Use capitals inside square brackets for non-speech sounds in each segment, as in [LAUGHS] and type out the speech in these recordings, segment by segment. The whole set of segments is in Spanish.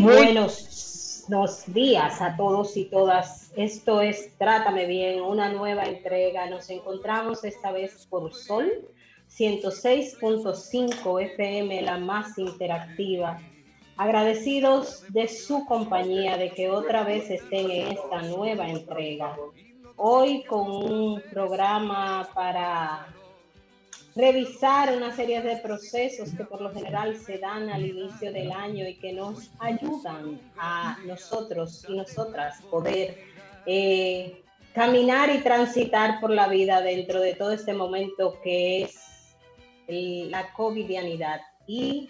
Buenos días a todos y todas. Esto es Trátame Bien, una nueva entrega. Nos encontramos esta vez por Sol 106.5 FM, la más interactiva. Agradecidos de su compañía, de que otra vez estén en esta nueva entrega. Hoy con un programa para revisar una serie de procesos que por lo general se dan al inicio del año y que nos ayudan a nosotros y nosotras poder eh, caminar y transitar por la vida dentro de todo este momento que es la covidianidad. Y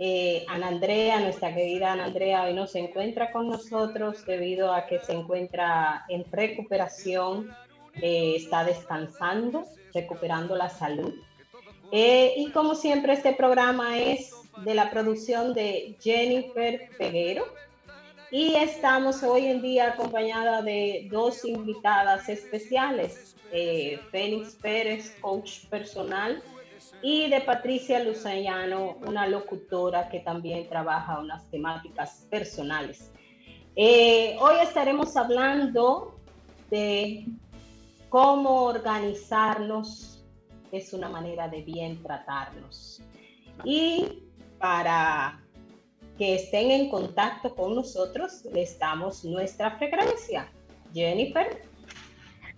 eh, Ana Andrea, nuestra querida Ana Andrea, hoy no se encuentra con nosotros debido a que se encuentra en recuperación, eh, está descansando, recuperando la salud. Eh, y como siempre, este programa es de la producción de Jennifer Peguero. Y estamos hoy en día acompañada de dos invitadas especiales, eh, Félix Pérez, coach personal, y de Patricia Luzayano, una locutora que también trabaja unas temáticas personales. Eh, hoy estaremos hablando de cómo organizarnos es una manera de bien tratarnos. Y para que estén en contacto con nosotros, les damos nuestra frecuencia. Jennifer.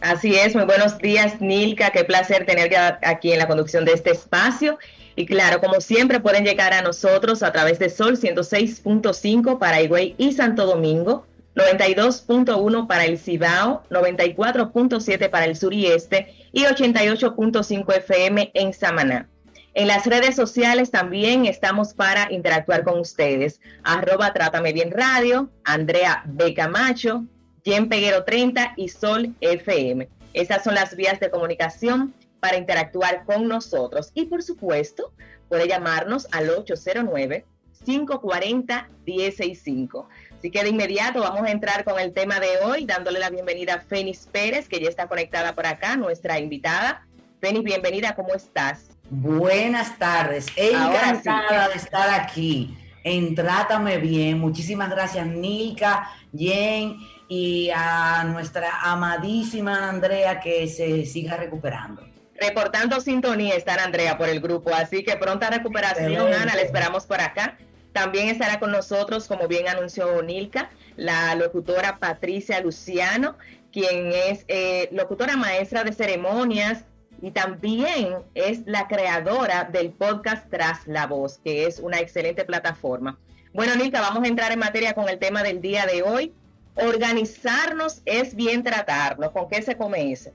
Así es, muy buenos días, Nilka. Qué placer tenerte aquí en la conducción de este espacio. Y claro, como siempre, pueden llegar a nosotros a través de Sol 106.5 para Higüey y Santo Domingo, 92.1 para el Cibao, 94.7 para el sur y este y 88.5 FM en Samaná. En las redes sociales también estamos para interactuar con ustedes. Arroba Trátame Bien Radio, Andrea B. Camacho, Jen Peguero 30 y Sol FM. Esas son las vías de comunicación para interactuar con nosotros. Y por supuesto, puede llamarnos al 809 540 165. Así que de inmediato vamos a entrar con el tema de hoy, dándole la bienvenida a Fénix Pérez, que ya está conectada por acá, nuestra invitada. Fénix, bienvenida, ¿cómo estás? Buenas tardes, encantada de estar aquí en Trátame Bien. Muchísimas gracias, Nilka, Jen y a nuestra amadísima Andrea que se siga recuperando. Reportando sintonía está Andrea por el grupo, así que pronta recuperación, Ana, la esperamos por acá. También estará con nosotros, como bien anunció Nilka, la locutora Patricia Luciano, quien es eh, locutora maestra de ceremonias y también es la creadora del podcast Tras la Voz, que es una excelente plataforma. Bueno, Nilka, vamos a entrar en materia con el tema del día de hoy. Organizarnos es bien tratarnos. ¿Con qué se come eso?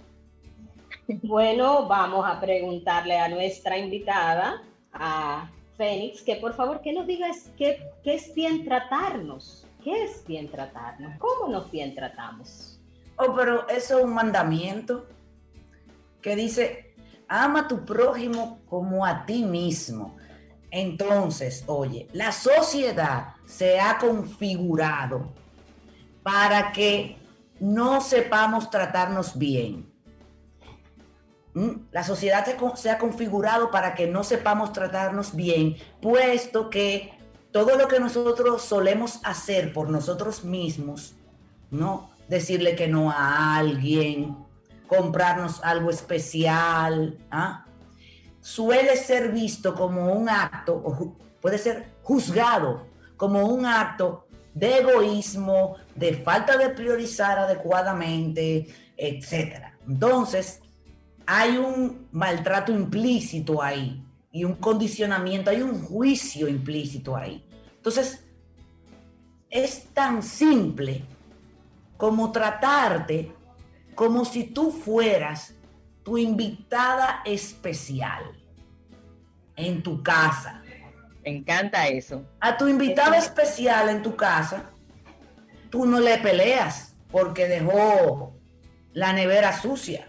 Bueno, vamos a preguntarle a nuestra invitada, a Fénix, que por favor que nos digas qué, qué es bien tratarnos. ¿Qué es bien tratarnos? ¿Cómo nos bien tratamos? Oh, pero eso es un mandamiento que dice, ama a tu prójimo como a ti mismo. Entonces, oye, la sociedad se ha configurado para que no sepamos tratarnos bien. La sociedad se, ha configurado para que no sepamos tratarnos bien, puesto que todo lo que nosotros solemos hacer por nosotros mismos, ¿no? Decirle que no a alguien, comprarnos algo especial, ¿ah? suele ser visto como un acto, puede ser juzgado como un acto de egoísmo, de falta de priorizar adecuadamente, etc. Entonces, hay un maltrato implícito ahí y un condicionamiento, hay un juicio implícito ahí. Entonces, es tan simple como tratarte como si tú fueras tu invitada especial en tu casa. Me encanta eso. A tu invitada especial en tu casa, tú no le peleas porque dejó la nevera sucia,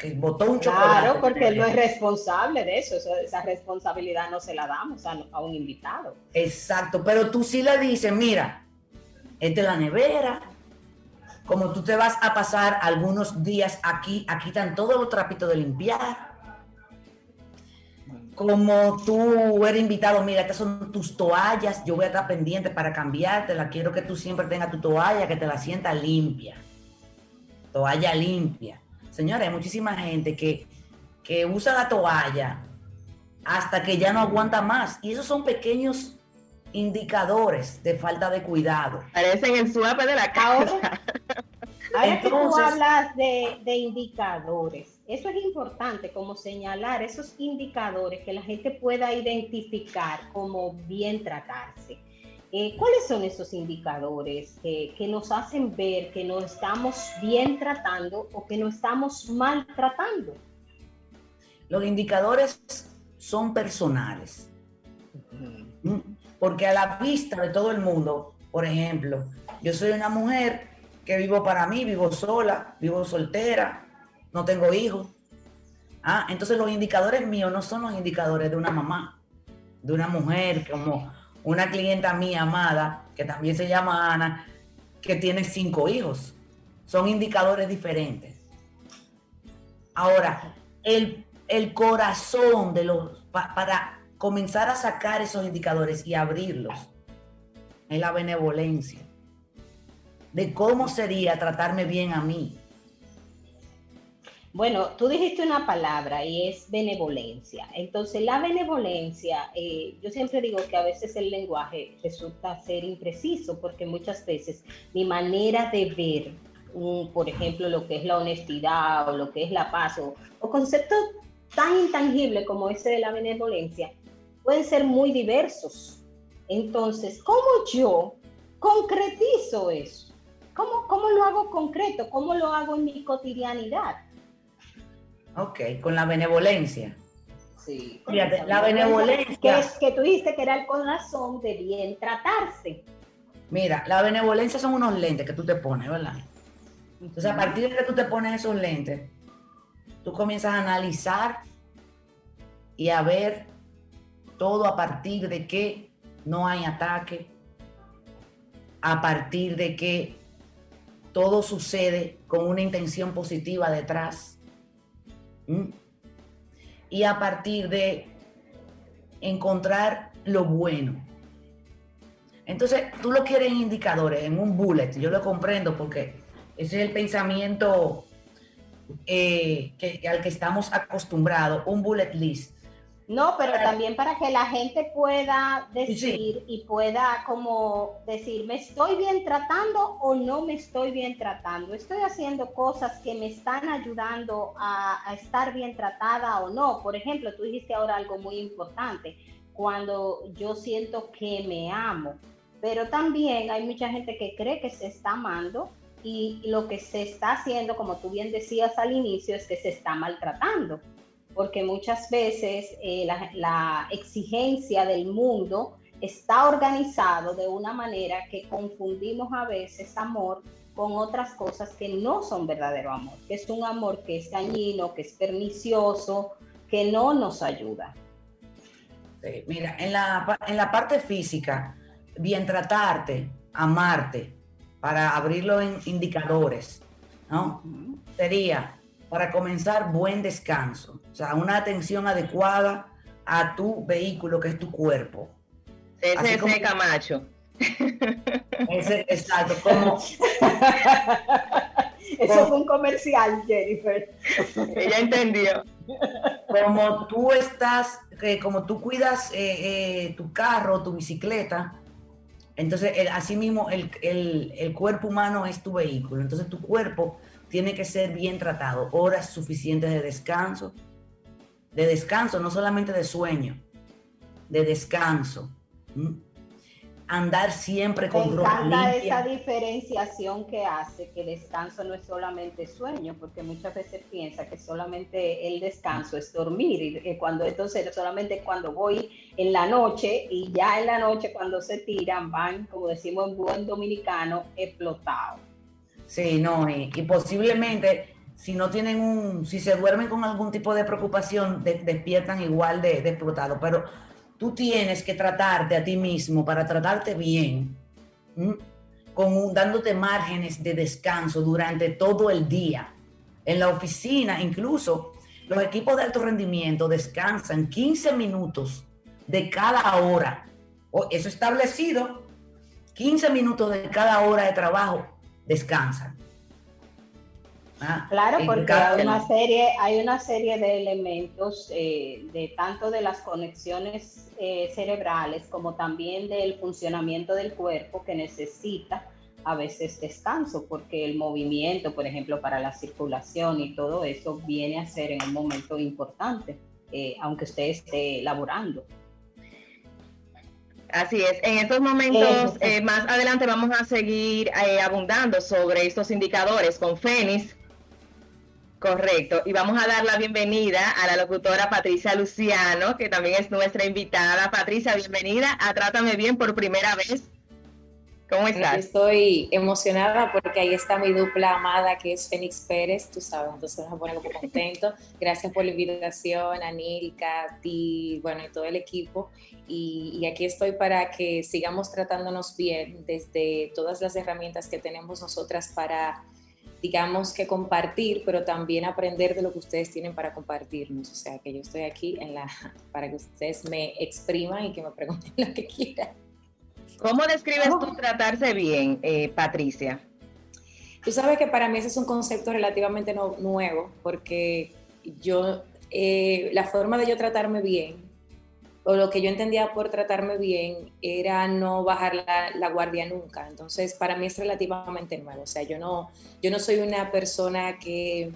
que botó un chocolate. Claro, porque él no es responsable de eso, esa responsabilidad no se la damos a, a un invitado. Exacto, pero tú sí le dices, mira, esta es la nevera, como tú te vas a pasar algunos días aquí, aquí están todos los trapitos de limpiar. Como tú eres invitado, mira, estas son tus toallas, yo voy a estar pendiente para cambiártela. Quiero que tú siempre tengas tu toalla, que te la sientas limpia. Toalla limpia. Señores, hay muchísima gente que, que usa la toalla hasta que ya no aguanta más. Y esos son pequeños indicadores de falta de cuidado. Parecen el suave de la casa. Ahora, [LAUGHS] que tú hablas de, indicadores, eso es importante, como señalar esos indicadores que la gente pueda identificar como bien tratarse. Eh, ¿Cuáles son esos indicadores que, que, nos hacen ver que nos estamos bien tratando o que nos estamos mal tratando? Los indicadores son personales. Porque a la vista de todo el mundo, por ejemplo, yo soy una mujer que vivo para mí, vivo sola, vivo soltera, no tengo hijos. Ah, entonces los indicadores míos no son los indicadores de una mamá, de una mujer, como una clienta mía amada, que también se llama Ana, que tiene cinco hijos. Son indicadores diferentes. Ahora, el, el corazón de los, para comenzar a sacar esos indicadores y abrirlos es la benevolencia. De cómo sería tratarme bien a mí. Bueno, tú dijiste una palabra y es benevolencia. Entonces, la benevolencia, eh, yo siempre digo que a veces el lenguaje resulta ser impreciso porque muchas veces mi manera de ver, por ejemplo, lo que es la honestidad o lo que es la paz o, o conceptos tan intangibles como ese de la benevolencia, pueden ser muy diversos. Entonces, ¿cómo yo concretizo eso? ¿Cómo, ¿Cómo lo hago concreto? ¿Cómo lo hago en mi cotidianidad? Ok, con la benevolencia. Sí. Fíjate, la benevolencia. Que, es, que tú dijiste que era el corazón de bien tratarse. Mira, la benevolencia son unos lentes que tú te pones, ¿verdad? Entonces, a partir de que tú te pones esos lentes, tú comienzas a analizar y a ver todo a partir de que no hay ataque, a partir de que todo sucede con una intención positiva detrás. Y a partir de encontrar lo bueno. Entonces, tú lo quieres en indicadores, en un bullet. Yo lo comprendo porque ese es el pensamiento eh, al que estamos acostumbrados, un bullet list. No, pero también para que la gente pueda decir y pueda como decir, ¿me estoy bien tratando o no me estoy bien tratando? ¿Estoy haciendo cosas que me están ayudando a, estar bien tratada o no? Por ejemplo, tú dijiste ahora algo muy importante, cuando yo siento que me amo, pero también hay mucha gente que cree que se está amando y lo que se está haciendo, como tú bien decías al inicio, es que se está maltratando porque muchas veces eh, la, exigencia del mundo está organizado de una manera que confundimos a veces amor con otras cosas que no son verdadero amor, que es un amor que es dañino, que es pernicioso, que no nos ayuda. mira, en la, en la parte física, bien tratarte, amarte, para abrirlo en indicadores, ¿no? Sería, para comenzar, buen descanso, o sea, una atención adecuada a tu vehículo, que es tu cuerpo. Ese es Camacho. Ese, exacto, como... [LAUGHS] Eso fue un comercial, Jennifer. Ella entendió. Como tú estás, como tú cuidas eh, eh, tu carro, tu bicicleta, entonces, el, así mismo, el, cuerpo humano es tu vehículo. Entonces, tu cuerpo tiene que ser bien tratado. Horas suficientes de descanso. De descanso, no solamente de sueño, de descanso andar siempre con Me encanta esa diferenciación que hace que el descanso no es solamente sueño, porque muchas veces piensa que solamente el descanso es dormir y cuando entonces solamente cuando voy en la noche y ya en la noche cuando se tiran van, como decimos en buen dominicano, explotados. Sí, no, y, posiblemente si no tienen un, si se duermen con algún tipo de preocupación, despiertan igual de, explotados, pero tú tienes que tratarte a ti mismo para tratarte bien, con dándote márgenes de descanso durante todo el día. En la oficina, incluso los equipos de alto rendimiento descansan 15 minutos de cada hora. Eso establecido, 15 minutos de cada hora de trabajo descansan. Ah, claro, porque hay una serie, hay una serie de elementos eh, de tanto de las conexiones eh, cerebrales como también del funcionamiento del cuerpo que necesita a veces descanso, porque el movimiento, por ejemplo, para la circulación y todo eso viene a ser en un momento importante, eh, aunque usted esté laborando. Así es, en estos momentos, más adelante vamos a seguir abundando sobre estos indicadores con Fénix, Correcto. Y vamos a dar la bienvenida a la locutora Patricia Luciano, que también es nuestra invitada. Patricia, bienvenida a Trátame Bien por primera vez. ¿Cómo estás? Estoy emocionada porque ahí está mi dupla amada que es Fénix Pérez, tú sabes, entonces nos pone muy contento. [LAUGHS] Gracias por la invitación, a Nilka, a ti, bueno, y todo el equipo. Y, y, aquí estoy para que sigamos tratándonos bien desde todas las herramientas que tenemos nosotras para digamos que compartir, pero también aprender de lo que ustedes tienen para compartirnos. O sea, que yo estoy aquí en la, para que ustedes me expriman y que me pregunten [LAUGHS] lo que quieran. ¿Cómo describes tú tratarse bien, eh, Patricia? Tú sabes que para mí ese es un concepto relativamente nuevo, porque yo, eh, la forma de yo tratarme bien o lo que yo entendía por tratarme bien era no bajar la, guardia nunca. Entonces, para mí es relativamente nuevo. O sea, yo no, yo no soy una persona que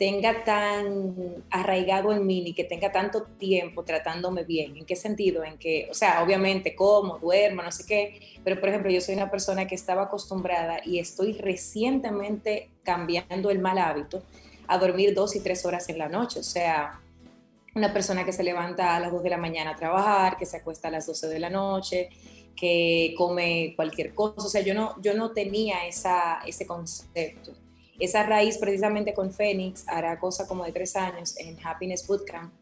tenga tan arraigado en mí ni que tenga tanto tiempo tratándome bien. ¿En qué sentido? En que, o sea, obviamente como, duermo, no sé qué, pero por ejemplo, yo soy una persona que estaba acostumbrada y estoy recientemente cambiando el mal hábito a dormir dos y tres horas en la noche. O sea, una persona que se levanta a las 2 de la mañana a trabajar, que se acuesta a las 12 de la noche, que come cualquier cosa. O sea, yo no, yo no tenía esa, ese concepto. Esa raíz precisamente con Fénix hará cosa como de tres años en Happiness Bootcamp,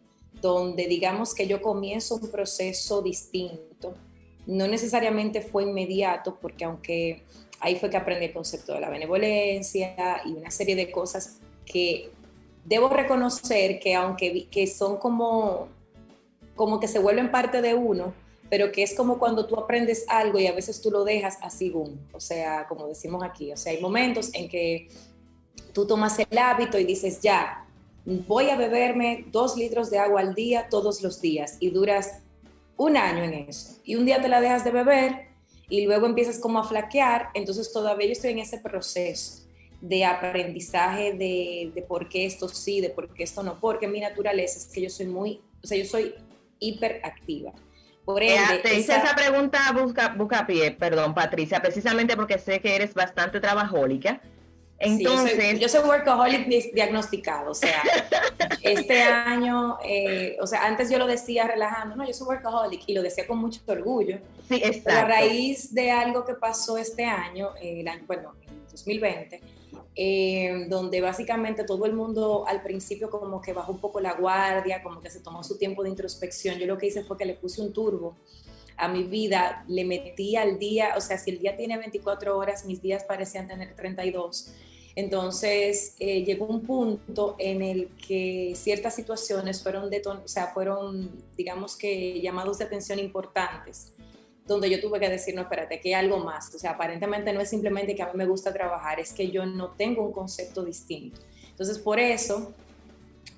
donde digamos que yo comienzo un proceso distinto. No necesariamente fue inmediato, porque aunque ahí fue que aprendí el concepto de la benevolencia y una serie de cosas que debo reconocer que aunque que son como, como que se vuelven parte de uno, pero que es como cuando tú aprendes algo y a veces tú lo dejas así, boom. o sea, como decimos aquí, o sea, hay momentos en que tú tomas el hábito y dices, ya, voy a beberme dos litros de agua al día todos los días y duras un año en eso. Y un día te la dejas de beber y luego empiezas como a flaquear, entonces todavía yo estoy en ese proceso de aprendizaje de, de, por qué esto sí, de por qué esto no, porque mi naturaleza es que yo soy muy, o sea, yo soy hiperactiva. Por eh, ende, te hice esa, pregunta busca, busca pie, perdón, Patricia, precisamente porque sé que eres bastante trabajólica. Entonces, yo, soy, workaholic diagnosticado, o sea, [LAUGHS] este año, eh, o sea, antes yo lo decía relajando, no, yo soy workaholic y lo decía con mucho orgullo. Sí, exacto. a raíz de algo que pasó este año, el año, bueno, 2020, eh, donde básicamente todo el mundo al principio como que bajó un poco la guardia, como que se tomó su tiempo de introspección. Yo lo que hice fue que le puse un turbo a mi vida, le metí al día, o sea, si el día tiene 24 horas, mis días parecían tener 32. Entonces eh, llegó un punto en el que ciertas situaciones fueron, o sea, fueron, digamos que, llamados de atención importantes, donde yo tuve que decir, no, espérate, que hay algo más. O sea, aparentemente no es simplemente que a mí me gusta trabajar, es que yo no tengo un concepto distinto. Entonces, por eso,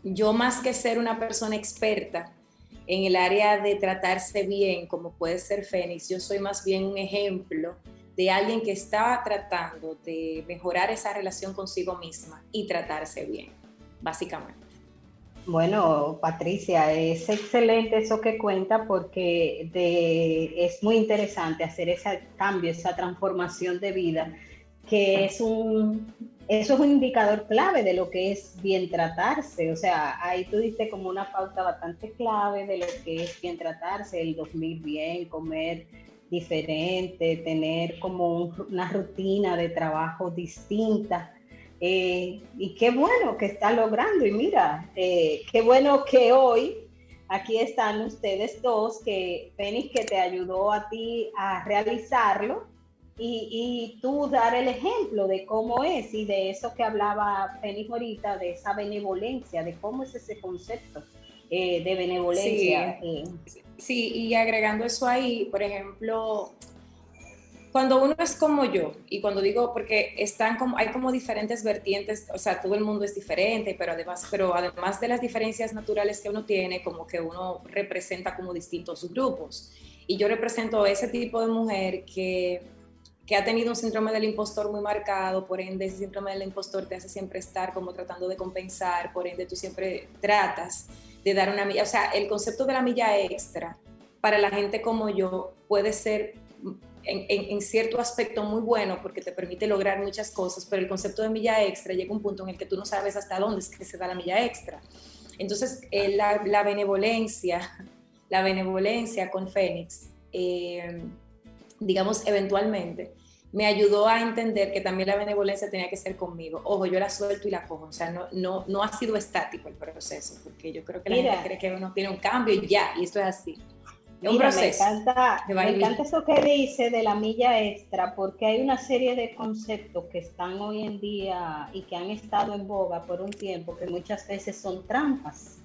yo más que ser una persona experta, en el área de tratarse bien, como puede ser Fénix, yo soy más bien un ejemplo de alguien que está tratando de mejorar esa relación consigo misma y tratarse bien, básicamente. Bueno, Patricia, es excelente eso que cuenta porque es muy interesante hacer ese cambio, esa transformación de vida, que es un, eso es un indicador clave de lo que es bien tratarse. O sea, ahí tú diste como una pauta bastante clave de lo que es bien tratarse, el dormir bien, comer diferente, tener como una rutina de trabajo distinta. Eh, y qué bueno que está logrando. Y mira, eh, qué bueno que hoy aquí están ustedes dos, que Fénix que te ayudó a ti a realizarlo y, tú dar el ejemplo de cómo es y de eso que hablaba Fénix ahorita, de esa benevolencia, de cómo es ese concepto eh, de benevolencia. Eh. Sí, y agregando eso ahí, por ejemplo, cuando uno es como yo, y cuando digo, porque están como, hay como diferentes vertientes, o sea, todo el mundo es diferente, pero además, pero además de las diferencias naturales que uno tiene, como que uno representa como distintos grupos. Y yo represento ese tipo de mujer que que ha tenido un síndrome del impostor muy marcado, por ende ese síndrome del impostor te hace siempre estar como tratando de compensar, por ende tú siempre tratas de dar una milla, o sea, el concepto de la milla extra para la gente como yo puede ser en, en, cierto aspecto muy bueno porque te permite lograr muchas cosas, pero el concepto de milla extra llega a un punto en el que tú no sabes hasta dónde es que se da la milla extra. Entonces, eh, la, la, benevolencia, la benevolencia con Fénix, eh, digamos, eventualmente, me ayudó a entender que también la benevolencia tenía que ser conmigo. Ojo, yo la suelto y la cojo. O sea, no, no, no ha sido estático el proceso, porque yo creo que la gente cree que uno tiene un cambio y ya, y esto es así. Es un proceso. Me encanta, me encanta eso que dice de la milla extra, porque hay una serie de conceptos que están hoy en día y que han estado en boga por un tiempo, que muchas veces son trampas.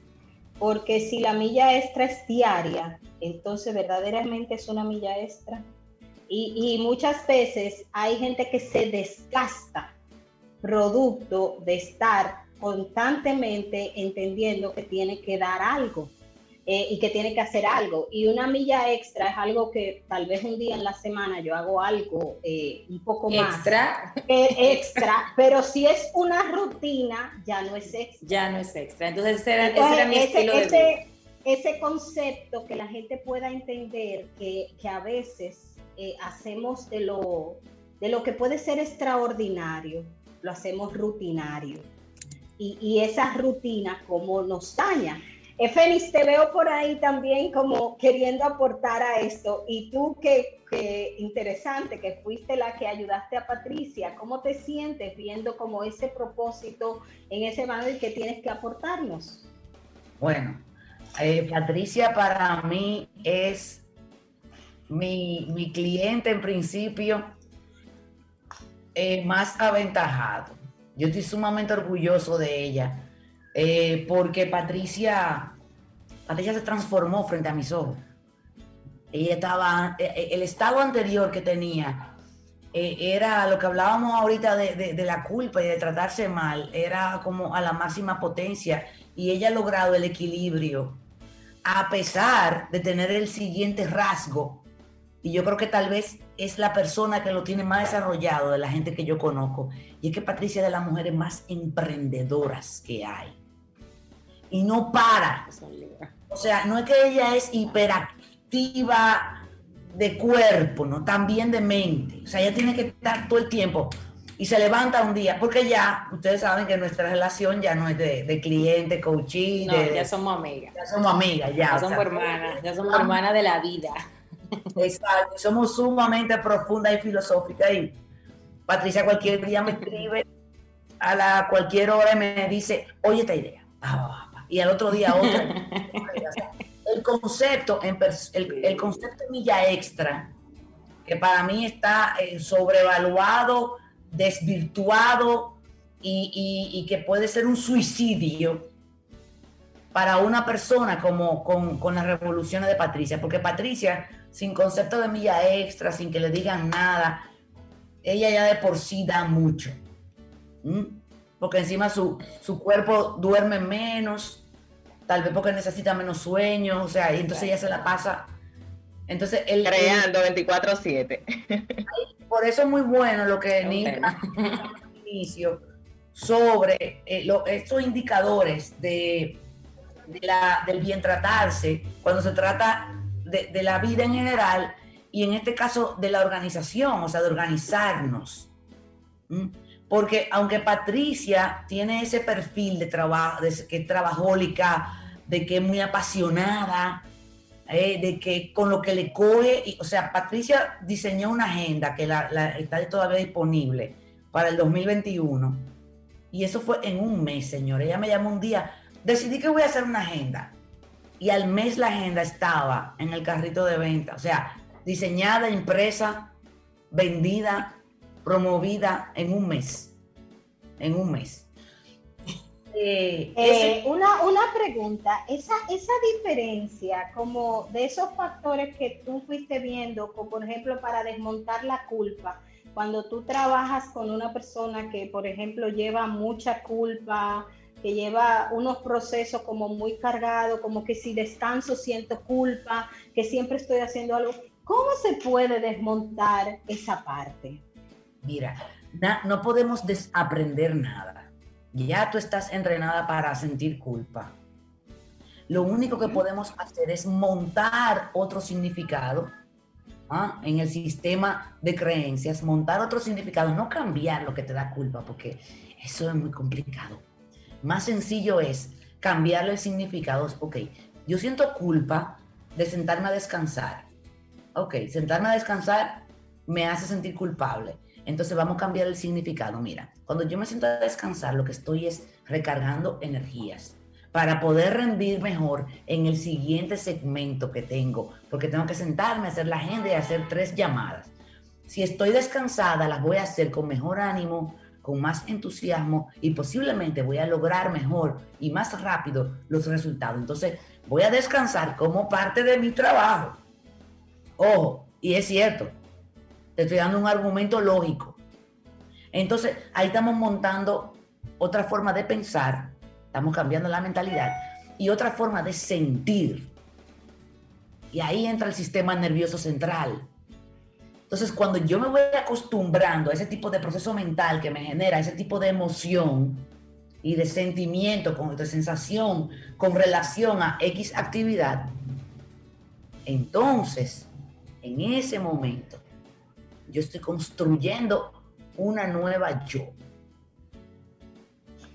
Porque si la milla extra es diaria, entonces verdaderamente es una milla extra. Y, muchas veces hay gente que se desgasta producto de estar constantemente entendiendo que tiene que dar algo eh, y que tiene que hacer algo. Y una milla extra es algo que tal vez un día en la semana yo hago algo eh, un poco más. Extra. extra, pero si es una rutina, ya no es extra. Ya no es extra. Entonces, ese era, mi estilo de ese concepto que la gente pueda entender que, que a veces eh, hacemos de lo, de lo que puede ser extraordinario, lo hacemos rutinario. Y, esa rutina como nos daña. Efenis, te veo por ahí también como queriendo aportar a esto. Y tú, qué, interesante, que fuiste la que ayudaste a Patricia. ¿Cómo te sientes viendo como ese propósito en ese y que tienes que aportarnos? Bueno, eh, Patricia para mí es mi, cliente en principio eh, más aventajado. Yo estoy sumamente orgulloso de ella, eh, porque Patricia, Patricia se transformó frente a mis ojos. Ella estaba, eh, el estado anterior que tenía era lo que hablábamos ahorita de, de, la culpa y de tratarse mal, era como a la máxima potencia y ella ha logrado el equilibrio a pesar de tener el siguiente rasgo y yo creo que tal vez es la persona que lo tiene más desarrollado de la gente que yo conozco. Y es que Patricia es de las mujeres más emprendedoras que hay. Y no para. O sea, no es que ella es hiperactiva de cuerpo, ¿no? También de mente. O sea, ella tiene que estar todo el tiempo y se levanta un día, porque ya, ustedes saben que nuestra relación ya no es de, cliente, coaching. No, ya somos amigas. Ya somos amigas, ya. Ya somos hermanas, ya somos hermanas de la vida. Exacto, somos sumamente profundas y filosóficas. Y, Patricia cualquier día me escribe a la cualquier hora y me dice, oye esta idea. y al otro día otra. el concepto, el, el concepto milla extra, que para mí está eh, sobrevaluado, desvirtuado y, que puede ser un suicidio para una persona como con, con, las revoluciones de Patricia, porque Patricia, sin concepto de milla extra, sin que le digan nada, ella ya de por sí da mucho. Porque encima su, su cuerpo duerme menos, tal vez porque necesita menos sueño, o sea, y entonces ella se la pasa. Entonces, el, creando 24/7. Por eso es muy bueno lo que Nina [LAUGHS] inicio sobre eh, estos indicadores de, la, del bien tratarse, cuando se trata de, la vida en general y en este caso de la organización, o sea, de organizarnos. Porque aunque Patricia tiene ese perfil de trabajo, de que es trabajólica, de que es muy apasionada, eh, de que con lo que le coge, o sea, Patricia diseñó una agenda que la, está todavía disponible para el 2021. Y eso fue en un mes, señor. Ella me llamó un día, decidí que voy a hacer una agenda. Y al mes la agenda estaba en el carrito de venta. O sea, diseñada, impresa, vendida, promovida en un mes. En un mes. [LAUGHS] Eh, eh, una, una pregunta, esa, esa diferencia como de esos factores que tú fuiste viendo, como por ejemplo para desmontar la culpa, cuando tú trabajas con una persona que por ejemplo lleva mucha culpa, que lleva unos procesos como muy cargados, como que si descanso siento culpa, que siempre estoy haciendo algo, ¿cómo se puede desmontar esa parte? Mira, no podemos desaprender nada. Ya tú estás entrenada para sentir culpa. Lo único que podemos hacer es montar otro significado ¿ah? en el sistema de creencias, montar otro significado, no cambiar lo que te da culpa, porque eso es muy complicado. Más sencillo es cambiarle el significado. Ok, yo siento culpa de sentarme a descansar. Ok, sentarme a descansar me hace sentir culpable. Entonces vamos a cambiar el significado. Mira, cuando yo me siento a descansar, lo que estoy es recargando energías para poder rendir mejor en el siguiente segmento que tengo, porque tengo que sentarme, hacer la agenda y hacer tres llamadas. Si estoy descansada, las voy a hacer con mejor ánimo, con más entusiasmo y posiblemente voy a lograr mejor y más rápido los resultados. Entonces, voy a descansar como parte de mi trabajo. Ojo, y es cierto, te estoy dando un argumento lógico. Entonces, ahí estamos montando otra forma de pensar, estamos cambiando la mentalidad y otra forma de sentir. Y ahí entra el sistema nervioso central. Entonces, cuando yo me voy acostumbrando a ese tipo de proceso mental que me genera ese tipo de emoción y de sentimiento, con, de sensación con relación a X actividad, entonces, en ese momento, yo estoy construyendo una nueva yo.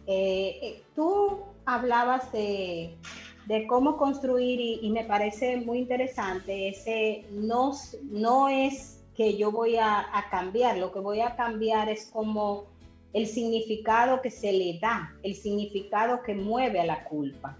Eh, eh, tú hablabas de, cómo construir y, me parece muy interesante, ese no, no es que yo voy a, cambiar, lo que voy a cambiar es como el significado que se le da, el significado que mueve a la culpa.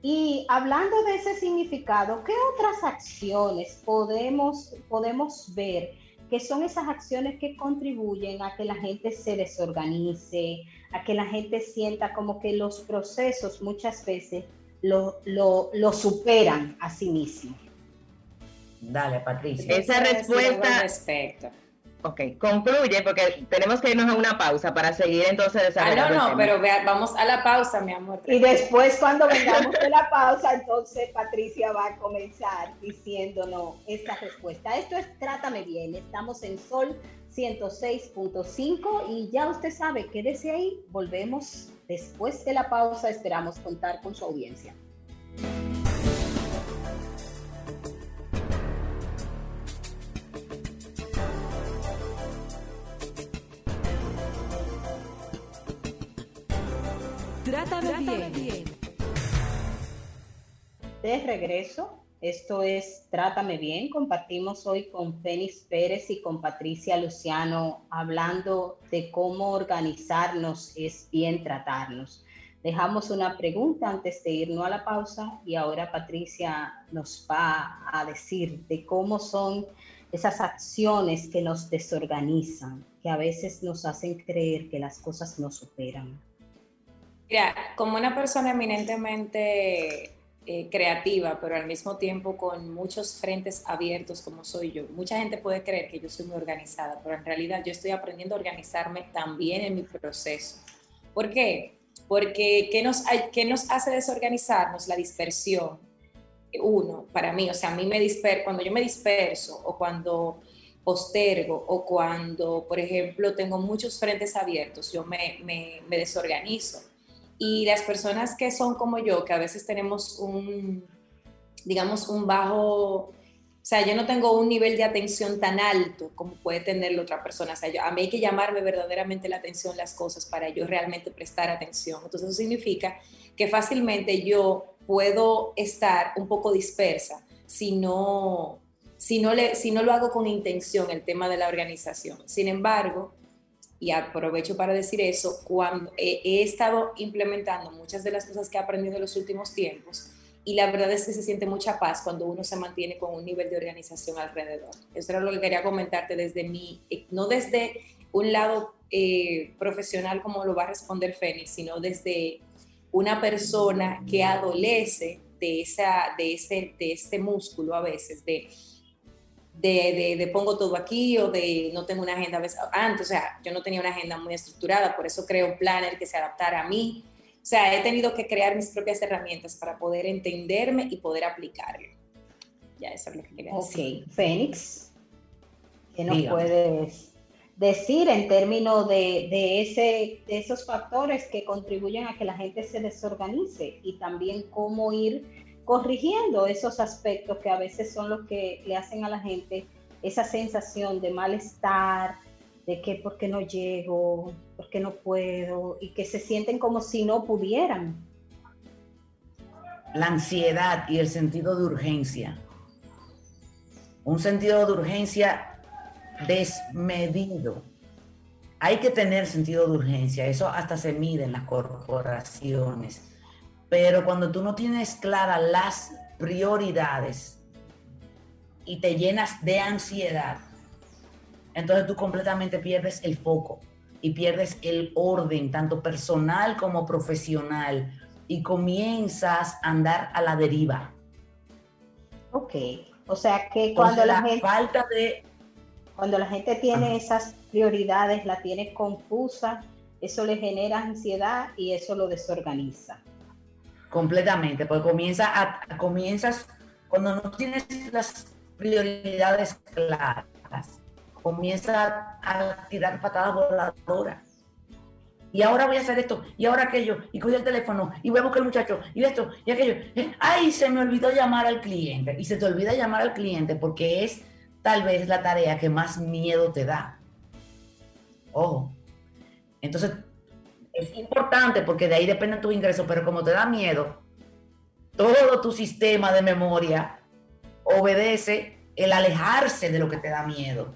Y hablando de ese significado, ¿qué otras acciones podemos, podemos ver que son esas acciones que contribuyen a que la gente se desorganice, a que la gente sienta como que los procesos muchas veces lo, lo, superan a sí mismos. Dale, Patricia. Esa respuesta. Respecto. Ok, concluye porque tenemos que irnos a una pausa para seguir entonces desarrollando. Ah, no, no, pero vamos a la pausa, mi amor. Y después cuando vengamos de la pausa, entonces Patricia va a comenzar diciéndonos esta respuesta. Esto es Trátame Bien, estamos en Sol 106.5 y ya usted sabe, quédese ahí, volvemos después de la pausa, esperamos contar con su audiencia. Trátame, bien. De regreso Esto es Trátame Bien. Compartimos hoy con Fénix Pérez y con Patricia Luciano hablando de cómo organizarnos es bien tratarnos. Dejamos una pregunta antes de irnos a la pausa y ahora Patricia nos va a decir de cómo son esas acciones que nos desorganizan, que a veces nos hacen creer que las cosas no superan. Mira, como una persona eminentemente eh, creativa, pero al mismo tiempo con muchos frentes abiertos como soy yo. Mucha gente puede creer que yo soy muy organizada, pero en realidad yo estoy aprendiendo a organizarme también en mi proceso. ¿Por qué? Porque ¿qué nos, qué nos hace desorganizarnos? La dispersión. Uno, para mí, o sea, a mí me disper cuando yo me disperso o cuando postergo o cuando, por ejemplo, tengo muchos frentes abiertos, yo me, me, me desorganizo y las personas que son como yo, que a veces tenemos un, digamos, un bajo, o sea, yo no tengo un nivel de atención tan alto como puede tener la otra persona. O sea, a mí hay que llamarme verdaderamente la atención las cosas para yo realmente prestar atención. Entonces eso significa que fácilmente yo puedo estar un poco dispersa si no, si no, le, si no lo hago con intención el tema de la organización. Sin embargo, y aprovecho para decir eso, cuando he, estado implementando muchas de las cosas que he aprendido en los últimos tiempos y la verdad es que se siente mucha paz cuando uno se mantiene con un nivel de organización alrededor. Eso era lo que quería comentarte desde mi, eh, no desde un lado eh, profesional como lo va a responder Fénix, sino desde una persona que adolece de, esa, de, ese, de ese músculo a veces, de de, pongo todo aquí o de no tengo una agenda antes, o sea, yo no tenía una agenda muy estructurada, por eso creo un planner que se adaptara a mí. O sea, he tenido que crear mis propias herramientas para poder entenderme y poder aplicarlo. Ya, eso es lo que quería decir. Ok, Fénix, ¿qué nos puedes decir en términos de, de, ese, de esos factores que contribuyen a que la gente se desorganice y también cómo ir corrigiendo esos aspectos que a veces son los que le hacen a la gente esa sensación de malestar, de que por qué no llego, por qué no puedo, y que se sienten como si no pudieran. La ansiedad y el sentido de urgencia. Un sentido de urgencia desmedido. Hay que tener sentido de urgencia, eso hasta se mide en las corporaciones pero cuando tú no tienes claras las prioridades y te llenas de ansiedad, entonces tú completamente pierdes el foco y pierdes el orden, tanto personal como profesional, y comienzas a andar a la deriva. Ok, o sea que cuando la, gente... Falta de... Cuando la gente tiene esas prioridades, la tiene confusa, eso le genera ansiedad y eso lo desorganiza completamente, porque comienza a, comienzas, cuando no tienes las prioridades claras, comienza a tirar patadas voladoras. Y ahora voy a hacer esto, y ahora aquello, y coge el teléfono, y voy a buscar el muchacho, y esto, y aquello. Eh, ay, se me olvidó llamar al cliente. Y se te olvida llamar al cliente porque es tal vez la tarea que más miedo te da. Ojo. Entonces, es importante porque de ahí dependen tus ingresos, pero como te da miedo, todo tu sistema de memoria obedece el alejarse de lo que te da miedo.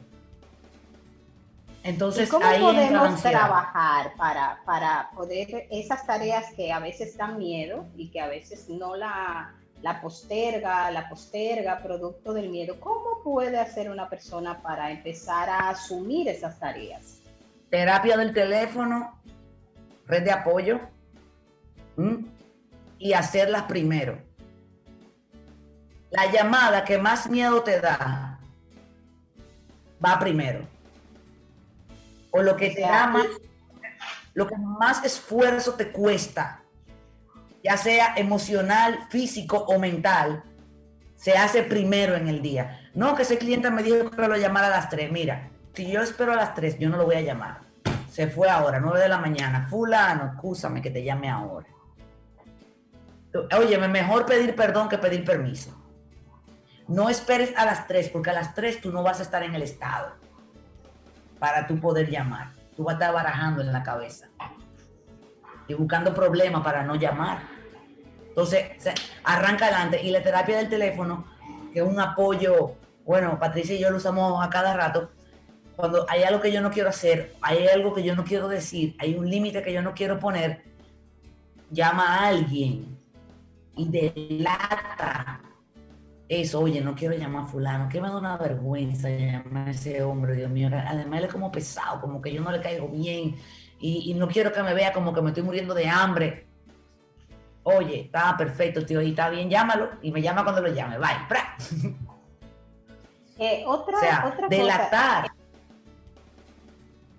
Entonces, cómo podemos trabajar para, para poder esas tareas que a veces dan miedo y que a veces no la, la posterga, la posterga producto del miedo? ¿Cómo puede hacer una persona para empezar a asumir esas tareas? Terapia del teléfono red de apoyo y hacerlas primero. La llamada que más miedo te da va primero. O lo que te da más, lo que más esfuerzo te cuesta, ya sea emocional, físico o mental, se hace primero en el día. No que ese cliente me dijo que lo llamara a las 3. Mira, si yo espero a las 3, yo no lo voy a llamar se fue ahora, 9 de la mañana. Fulano, escúchame que te llame ahora. Oye, mejor pedir perdón que pedir permiso. No esperes a las 3, porque a las 3 tú no vas a estar en el estado para tú poder llamar. Tú vas a estar barajando en la cabeza y buscando problemas para no llamar. Entonces, arranca adelante. Y la terapia del teléfono que es un apoyo, bueno, Patricia y yo lo usamos a cada rato, cuando hay algo que yo no quiero hacer, hay algo que yo no quiero decir, hay un límite que yo no quiero poner, llama a alguien y delata eso, oye, no quiero llamar a fulano, que me da una vergüenza llamar a ese hombre, Dios mío, además él es como pesado, como que yo no le caigo bien y, no quiero que me vea como que me estoy muriendo de hambre. Oye, está perfecto, tío, y está bien, llámalo y me llama cuando lo llame, bye. Eh, otra, o sea, otra delatar.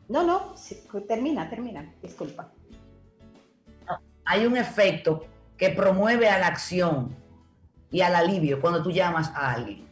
No, no, termina, termina, disculpa. hay un efecto que promueve a la acción y al alivio cuando tú llamas a alguien.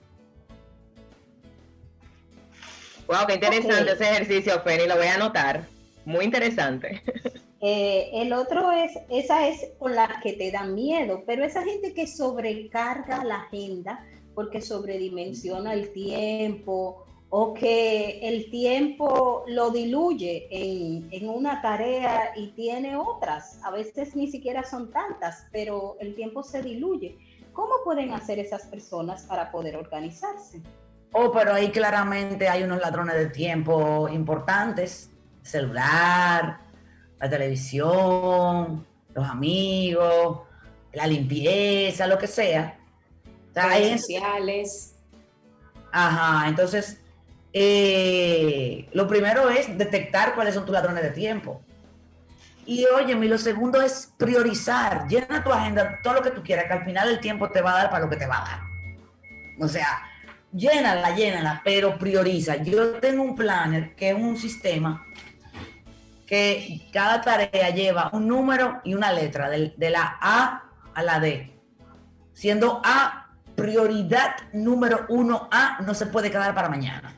Wow, qué interesante ese ejercicio, Feni, lo voy a anotar. Muy interesante. [LAUGHS] Eh, el otro es, esa es con la que te da miedo, pero esa gente que sobrecarga la agenda porque sobredimensiona el tiempo o que el tiempo lo diluye en, una tarea y tiene otras. A veces ni siquiera son tantas, pero el tiempo se diluye. ¿Cómo pueden hacer esas personas para poder organizarse? Oh, pero ahí claramente hay unos ladrones de tiempo importantes. Celular, la televisión, los amigos, la limpieza, lo que sea. Redes sociales. Ajá, entonces eh, lo primero es detectar cuáles son tus ladrones de tiempo. Y y lo segundo es priorizar. Llena tu agenda, todo lo que tú quieras, que al final el tiempo te va a dar para lo que te va a dar. O sea, llénala, llénala, pero prioriza. Yo tengo un planner que es un sistema que cada tarea lleva un número y una letra, de, de la A a la D. Siendo A prioridad número uno A, no se puede quedar para mañana.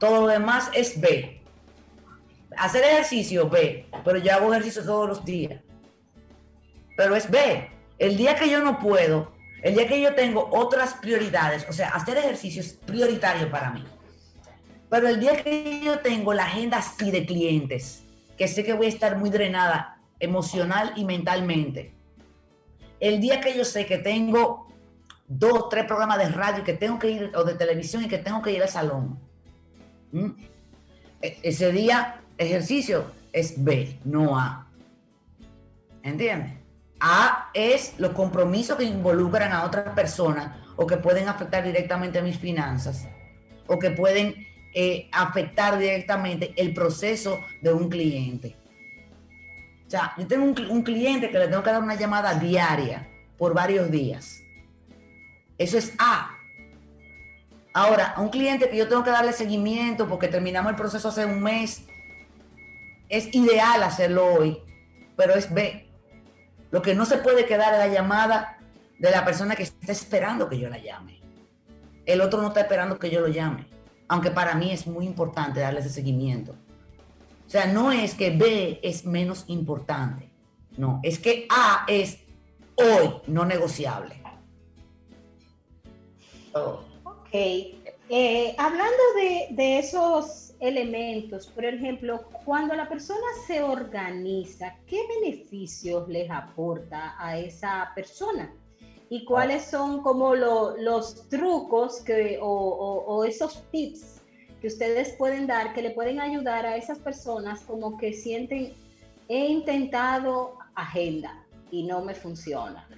Todo lo demás es B. Hacer ejercicio, B. Pero yo hago ejercicio todos los días. Pero es B. El día que yo no puedo, el día que yo tengo otras prioridades, o sea, hacer ejercicio es prioritario para mí. Pero el día que yo tengo la agenda así de clientes, que sé que voy a estar muy drenada emocional y mentalmente, el día que yo sé que tengo dos, tres programas de radio que tengo que ir, o de televisión y que tengo que ir al salón, ¿Mm? E, ese día ejercicio es B, no A. ¿Entiendes? A es los compromisos que involucran a otras personas o que pueden afectar directamente a mis finanzas o que pueden eh, afectar directamente el proceso de un cliente. O sea, yo tengo un, un cliente que le tengo que dar una llamada diaria por varios días. Eso es A. Ahora, a un cliente que yo tengo que darle seguimiento porque terminamos el proceso hace un mes, es ideal hacerlo hoy, pero es B. Lo que no se puede quedar es la llamada de la persona que está esperando que yo la llame. El otro no está esperando que yo lo llame, aunque para mí es muy importante darle ese seguimiento. O sea, no es que B es menos importante, no, es que A es hoy no negociable. Eh, hablando de, esos elementos, por ejemplo, cuando la persona se organiza, ¿qué beneficios les aporta a esa persona? ¿Y cuáles son como los trucos que, o, esos tips que ustedes pueden dar que le pueden ayudar a esas personas como que sienten, he intentado agenda y no me funciona?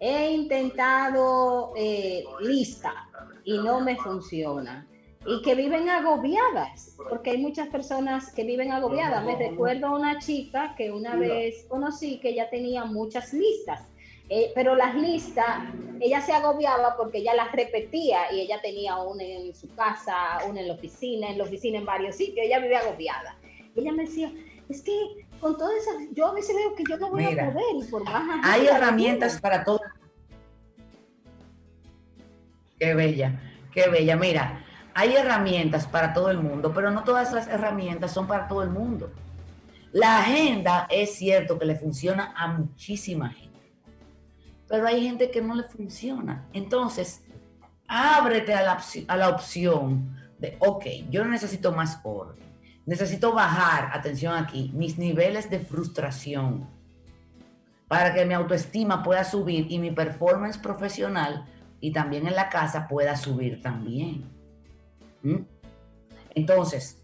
He intentado eh, lista y no me funciona. Y que viven agobiadas, porque hay muchas personas que viven agobiadas. Me recuerdo a una chica que una vez conocí que ella tenía muchas listas, eh, pero las listas, ella se agobiaba porque ella las repetía y ella tenía una en su casa, una en la oficina, en la oficina en varios sitios, ella vive agobiada. ella me decía, es que con todo eso, yo a veces veo que yo no voy a poder y por más... Hay herramientas para todo Qué bella, qué bella. Mira, hay herramientas para todo el mundo, pero no todas las herramientas son para todo el mundo. La agenda es cierto que le funciona a muchísima gente, pero hay gente que no le funciona. Entonces, ábrete a la, a la opción de, ok, yo necesito más orden, necesito bajar, atención aquí, mis niveles de frustración para que mi autoestima pueda subir y mi performance profesional y también en la casa pueda subir también. ¿Mm? Entonces,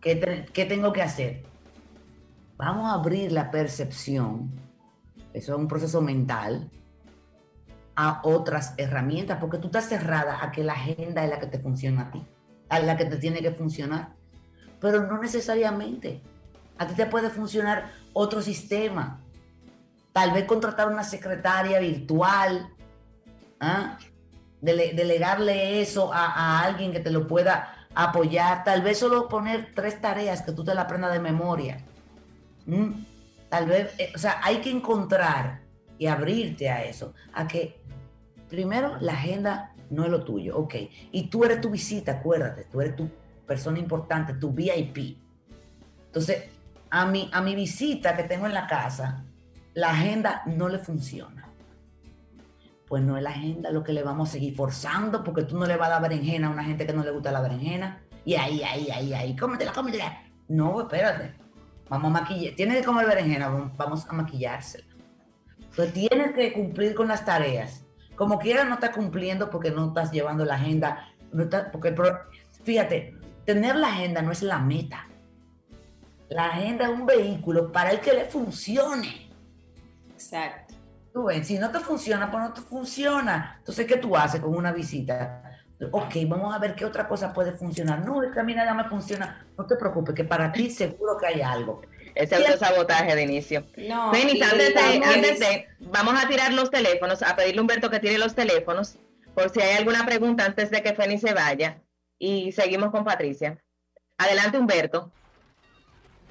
¿qué, ¿qué tengo que hacer? Vamos a abrir la percepción, eso es un proceso mental, a otras herramientas, porque tú estás cerrada a que la agenda es la que te funciona a ti, a la que te tiene que funcionar. Pero no necesariamente. A ti te puede funcionar otro sistema. Tal vez contratar una secretaria virtual, ¿ah? delegarle eso a, alguien que te lo pueda apoyar. Tal vez solo poner tres tareas que tú te la aprendas de memoria. Tal vez, eh, o sea, hay que encontrar y abrirte a eso, a que primero, la agenda no es lo tuyo, ok. Y tú eres tu visita, acuérdate, tú eres tu persona importante, tu VIP. Entonces, a a mi visita que tengo en la casa, la agenda no le funciona. Pues no es la agenda lo que le vamos a seguir forzando, porque tú no le vas a dar berenjena a una gente que no le gusta la berenjena. Y ahí, ahí, ahí, ahí, cómetela, cómetela. No, espérate. Vamos a maquillar. Tienes que comer berenjena, vamos a maquillársela. Entonces tienes que cumplir con las tareas como quiera no está cumpliendo porque no estás llevando la agenda. No porque, fíjate, tener la agenda no es la meta. La agenda es un vehículo para el que le funcione. Exacto. Tú si no te funciona, pues no te funciona. Entonces, ¿qué tú haces con una visita? Ok, vamos a ver qué otra cosa puede funcionar. No, es que a mí nada me funciona. No te preocupes, que para ti seguro que hay algo. Ese autosabotaje de inicio. No, antes, de, vamos a tirar los teléfonos, a pedirle a Humberto que tire los teléfonos, por si hay alguna pregunta antes de que Fénix se vaya. Y seguimos con Patricia. Adelante, Humberto.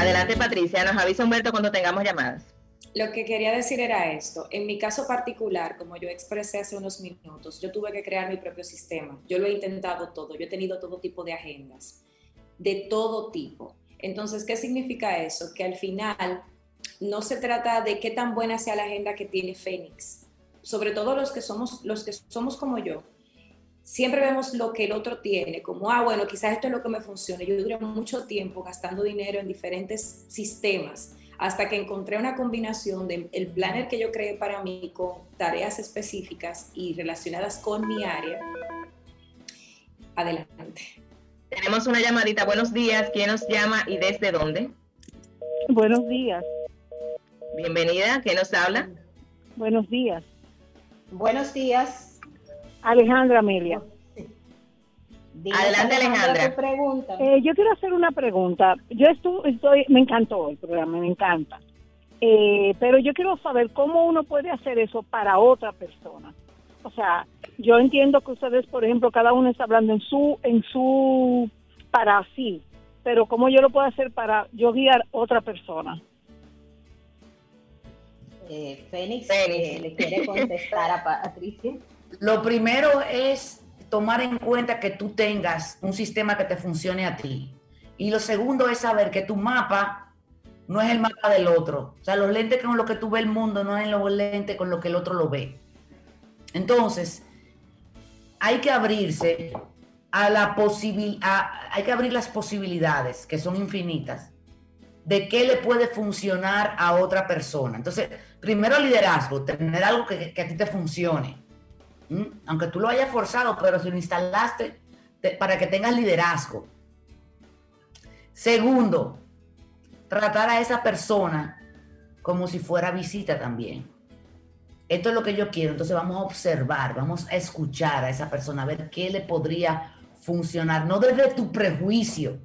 Adelante Patricia, nos avisa Humberto cuando tengamos llamadas. Lo que quería decir era esto. En mi caso particular, como yo expresé hace unos minutos, yo tuve que crear mi propio sistema. Yo lo he intentado todo. Yo he tenido todo tipo de agendas, de todo tipo. Entonces, ¿qué significa eso? Que al final no se trata de qué tan buena sea la agenda que tiene Fénix. Sobre todo los que somos, los que somos como yo, siempre vemos lo que el otro tiene, como, ah, bueno, quizás esto es lo que me funciona. Yo duré mucho tiempo gastando dinero en diferentes sistemas hasta que encontré una combinación del el planner que yo creé para mí con tareas específicas y relacionadas con mi área. Adelante. Tenemos una llamadita. Buenos días. ¿Quién nos llama y desde dónde? Buenos días. Bienvenida, ¿quién nos habla? Buenos días. Buenos días. Alejandra Amelia. Adelante, Alejandra. Eh, yo quiero hacer una pregunta. Yo estoy, me encantó el programa, me encanta. Eh, pero yo quiero saber cómo uno puede hacer eso para otra persona. O sea, yo entiendo que ustedes, por ejemplo, cada uno está hablando en su, en su, para sí, pero cómo yo lo puedo hacer para yo guiar otra persona. Eh, Fénix, eh, le quiere contestar a Patricia. [LAUGHS] Lo primero es tomar en cuenta que tú tengas un sistema que te funcione a ti. Y lo segundo es saber que tu mapa no es el mapa del otro. O sea, los lentes con los que tú ves el mundo no es los lentes con los que el otro lo ve. Entonces, hay que abrirse a la posibilidad, hay que abrir las posibilidades, que son infinitas, de qué le puede funcionar a otra persona. Entonces, primero liderazgo, tener algo que, a ti te funcione. Aunque tú lo hayas forzado, pero si lo instalaste para que tengas liderazgo. Segundo, tratar a esa persona como si fuera visita también. Esto es lo que yo quiero. Entonces vamos a observar, vamos a escuchar a esa persona, a ver qué le podría funcionar. No desde tu prejuicio.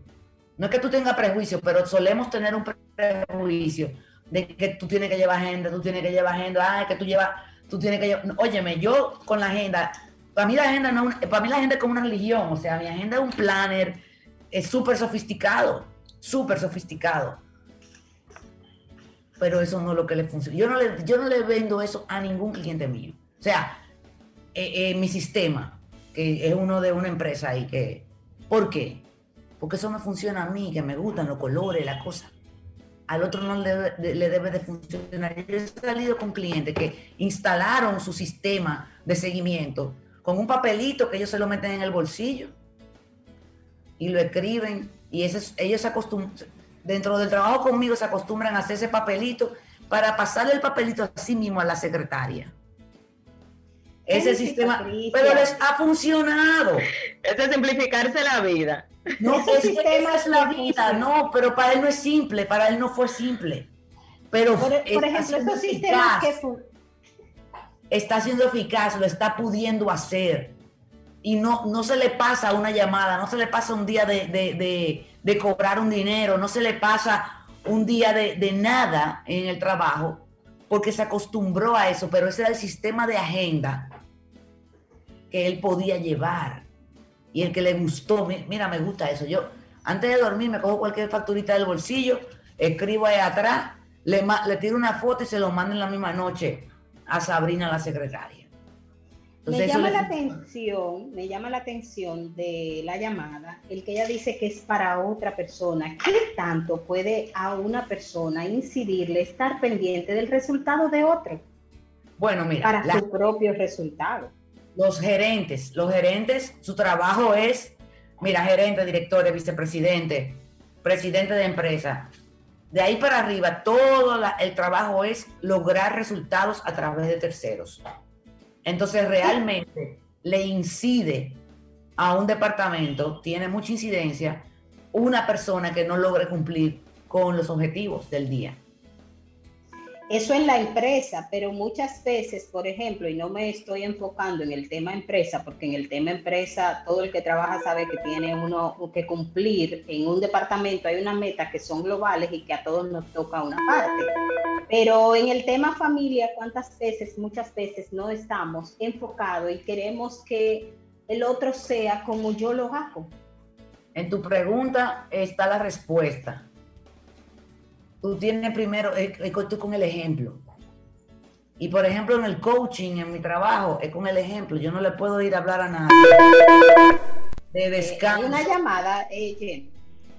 No es que tú tengas prejuicio, pero solemos tener un prejuicio de que tú tienes que llevar agenda, tú tienes que llevar agenda, ah, que tú llevas, tú tienes que óyeme, yo con la agenda, para mí la agenda no, para mí la agenda es como una religión, o sea, mi agenda es un planner, es súper sofisticado, súper sofisticado. Pero eso no es lo que le funciona. Yo no le, yo no le vendo eso a ningún cliente mío. O sea, eh, eh, mi sistema. que es uno de una empresa ahí que... ¿Por qué? Porque eso me funciona a mí, que me gustan los colores, la cosa. Al otro no le, le debe de funcionar. Yo he salido con clientes que instalaron su sistema de seguimiento con un papelito que ellos se lo meten en el bolsillo y lo escriben y ese, ellos se acostumbran, dentro del trabajo conmigo se acostumbran a hacer ese papelito para pasarle el papelito a sí mismo a la secretaria. Ese sistema, pero les ha funcionado. Es simplificarse la vida. No, sistema es la vida, no, pero para él no es simple, para él no fue simple. Pero por, ejemplo, estos sistemas que está siendo eficaz, lo está pudiendo hacer. Y no, no se le pasa una llamada, no se le pasa un día de, cobrar un dinero, no se le pasa un día de, de nada en el trabajo, porque se acostumbró a eso, pero ese era el sistema de agenda que él podía llevar y el que le gustó. Mira, me gusta eso. Yo, antes de dormir, me cojo cualquier facturita del bolsillo, escribo ahí atrás, le, le tiro una foto y se lo mando en la misma noche a Sabrina, la secretaria. me llama la atención, me llama la atención de la llamada, el que ella dice que es para otra persona. ¿Qué tanto puede a una persona incidirle estar pendiente del resultado de otro? Bueno, mira. Para su propio resultado. Los gerentes, los gerentes, su trabajo es, mira, gerente, director, vicepresidente, presidente de empresa, de ahí para arriba, todo el trabajo es lograr resultados a través de terceros. Entonces, realmente le incide a un departamento, tiene mucha incidencia, una persona que no logre cumplir con los objetivos del día. Eso en la empresa, pero muchas veces, por ejemplo, y no me estoy enfocando en el tema empresa, porque en el tema empresa todo el que trabaja sabe que tiene uno que cumplir en un departamento, hay una meta que son globales y que a todos nos toca una parte. Pero en el tema familia, ¿cuántas veces, muchas veces no estamos enfocados y queremos que el otro sea como yo lo hago? En tu pregunta está la respuesta tú tienes primero, es, con el ejemplo. Y por ejemplo, en el coaching, en mi trabajo, es con el ejemplo. Yo no le puedo ir a hablar a nadie de descanso. hay una llamada, eh,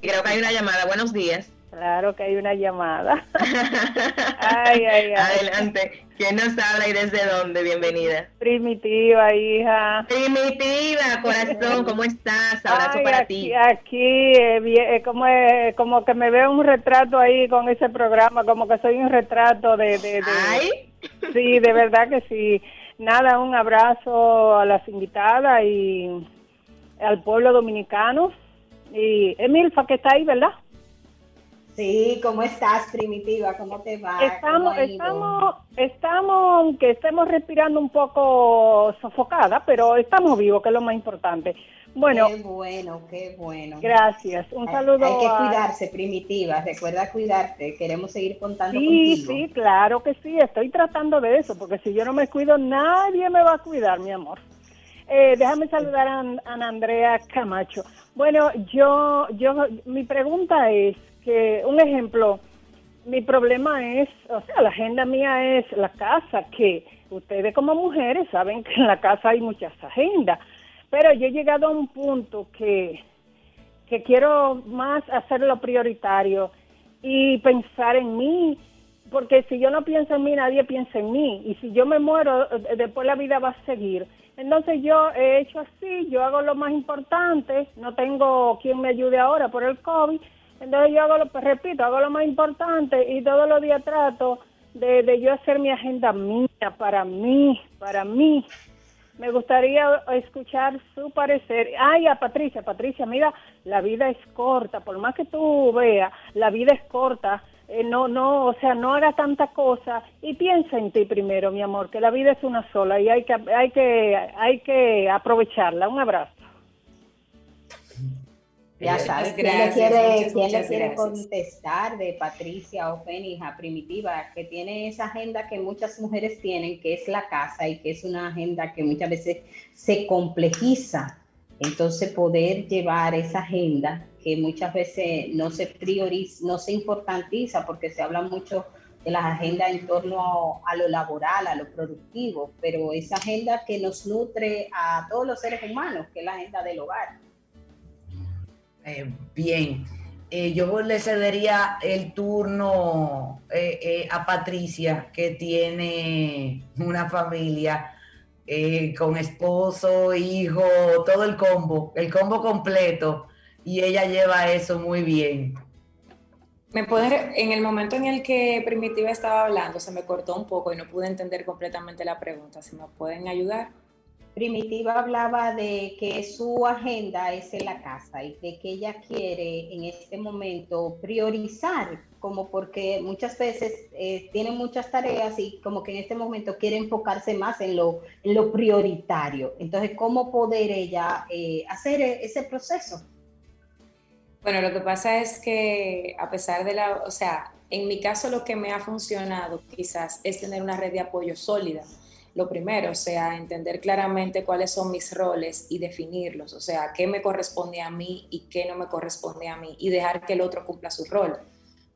Creo que hay una llamada. Buenos días. Claro que hay una llamada. [LAUGHS] ay, ay, ay. Adelante. ¿Quién nos habla y desde dónde? Bienvenida. Primitiva, hija. Primitiva, corazón, ¿cómo estás? Abrazo para ti. Aquí, eh, eh, como, eh, como que me veo un retrato ahí con ese programa, como que soy un retrato de... de, ¿Ay? Sí, de verdad que sí. Nada, un abrazo a las invitadas y al pueblo dominicano. Y Emilfa, que está ahí, ¿verdad? Sí, ¿cómo estás, Primitiva? ¿Cómo te va? Estamos, estamos, estamos, aunque estemos respirando un poco sofocada, pero estamos vivos, que es lo más importante. Bueno. Qué bueno, qué bueno. Gracias. Un saludo. Hay que cuidarse, Primitiva. Recuerda cuidarte. Queremos seguir contando sí, contigo. Sí, claro que sí. Estoy tratando de eso, porque si yo no me cuido, nadie me va a cuidar, mi amor. Eh, déjame saludar a, a Andrea Camacho. Bueno, yo, yo, mi pregunta es que, un ejemplo, mi problema es, o sea, la agenda mía es la casa, que ustedes como mujeres saben que en la casa hay muchas agendas, pero yo he llegado a un punto que, que quiero más hacerlo prioritario y pensar en mí, porque si yo no pienso en mí, nadie piensa en mí, y si yo me muero, después la vida va a seguir. Entonces yo he hecho así, yo hago lo más importante, no tengo quien me ayude ahora por el COVID, entonces yo hago lo, pues, repito, hago lo más importante y todos los días trato de, de yo hacer mi agenda mía, para mí, para mí. Me gustaría escuchar su parecer. Ay, a Patricia, Patricia, mira, la vida es corta, por más que tú veas, la vida es corta. Eh, no, no, o sea, no haga tanta cosa y piensa en ti primero, mi amor, que la vida es una sola y hay que, hay que, hay que aprovecharla. Un abrazo. Ya sabes, ¿quién le quiere, ¿quién le quiere contestar de Patricia o Fenija Primitiva, que tiene esa agenda que muchas mujeres tienen, que es la casa y que es una agenda que muchas veces se complejiza? Entonces, poder llevar esa agenda que muchas veces no se prioriza, no se importantiza porque se habla mucho de las agendas en torno a lo laboral, a lo productivo, pero esa agenda que nos nutre a todos los seres humanos, que es la agenda del hogar. Eh, bien, eh, yo le cedería el turno eh, a Patricia, que tiene una familia con esposo, hijo, todo el combo, el combo completo, y ella lleva eso muy bien. ¿Me puedes, en el momento en el que Primitiva estaba hablando, se me cortó un poco y no pude entender completamente la pregunta. ¿Se me pueden ayudar? Primitiva hablaba de que su agenda es en la casa y de que ella quiere en este momento priorizar, como porque muchas veces eh, tiene muchas tareas y como que en este momento quiere enfocarse más en lo, en lo prioritario. Entonces, ¿cómo poder ella eh, hacer ese proceso? Bueno, lo que pasa es que a pesar de la, o sea, en mi caso lo que me ha funcionado quizás es tener una red de apoyo sólida lo primero, o sea, entender claramente cuáles son mis roles y definirlos, o sea, qué me corresponde a mí y qué no me corresponde a mí y dejar que el otro cumpla su rol.